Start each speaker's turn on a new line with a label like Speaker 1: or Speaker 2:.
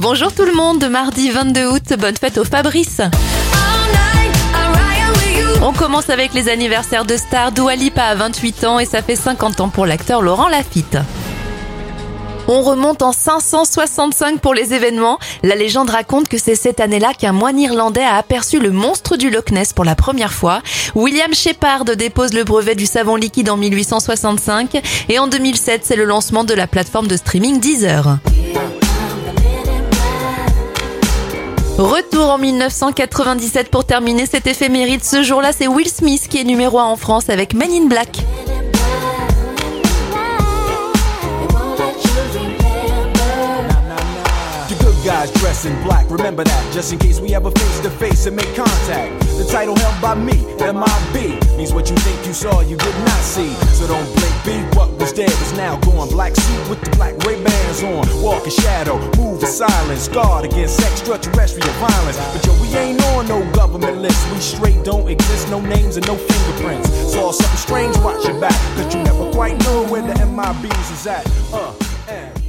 Speaker 1: Bonjour tout le monde, mardi 22 août, bonne fête au Fabrice. On commence avec les anniversaires de stars. Dua Lipa a 28 ans et ça fait 50 ans pour l'acteur Laurent Lafitte. On remonte en 565 pour les événements. La légende raconte que c'est cette année-là qu'un moine irlandais a aperçu le monstre du Loch Ness pour la première fois. William Shepard dépose le brevet du savon liquide en 1865 et en 2007, c'est le lancement de la plateforme de streaming Deezer. Retour en 1997 pour terminer cet éphéméride. Ce jour-là, c'est Will Smith qui est numéro 1 en France avec Men in Black.
Speaker 2: guys dressed in black. Remember that, just in case we ever face to face and make contact. The title held by me, MIB, means what you think you saw, you did not see. So don't blink, be what was dead is now gone. Black suit with the black Ray Bans on. Walk in shadow, move in silence, guard against extraterrestrial violence. But yo, we ain't on no government list. We straight don't exist, no names and no fingerprints. Saw something strange, watch your back, cause you never quite know where the MIBs is at. Uh, and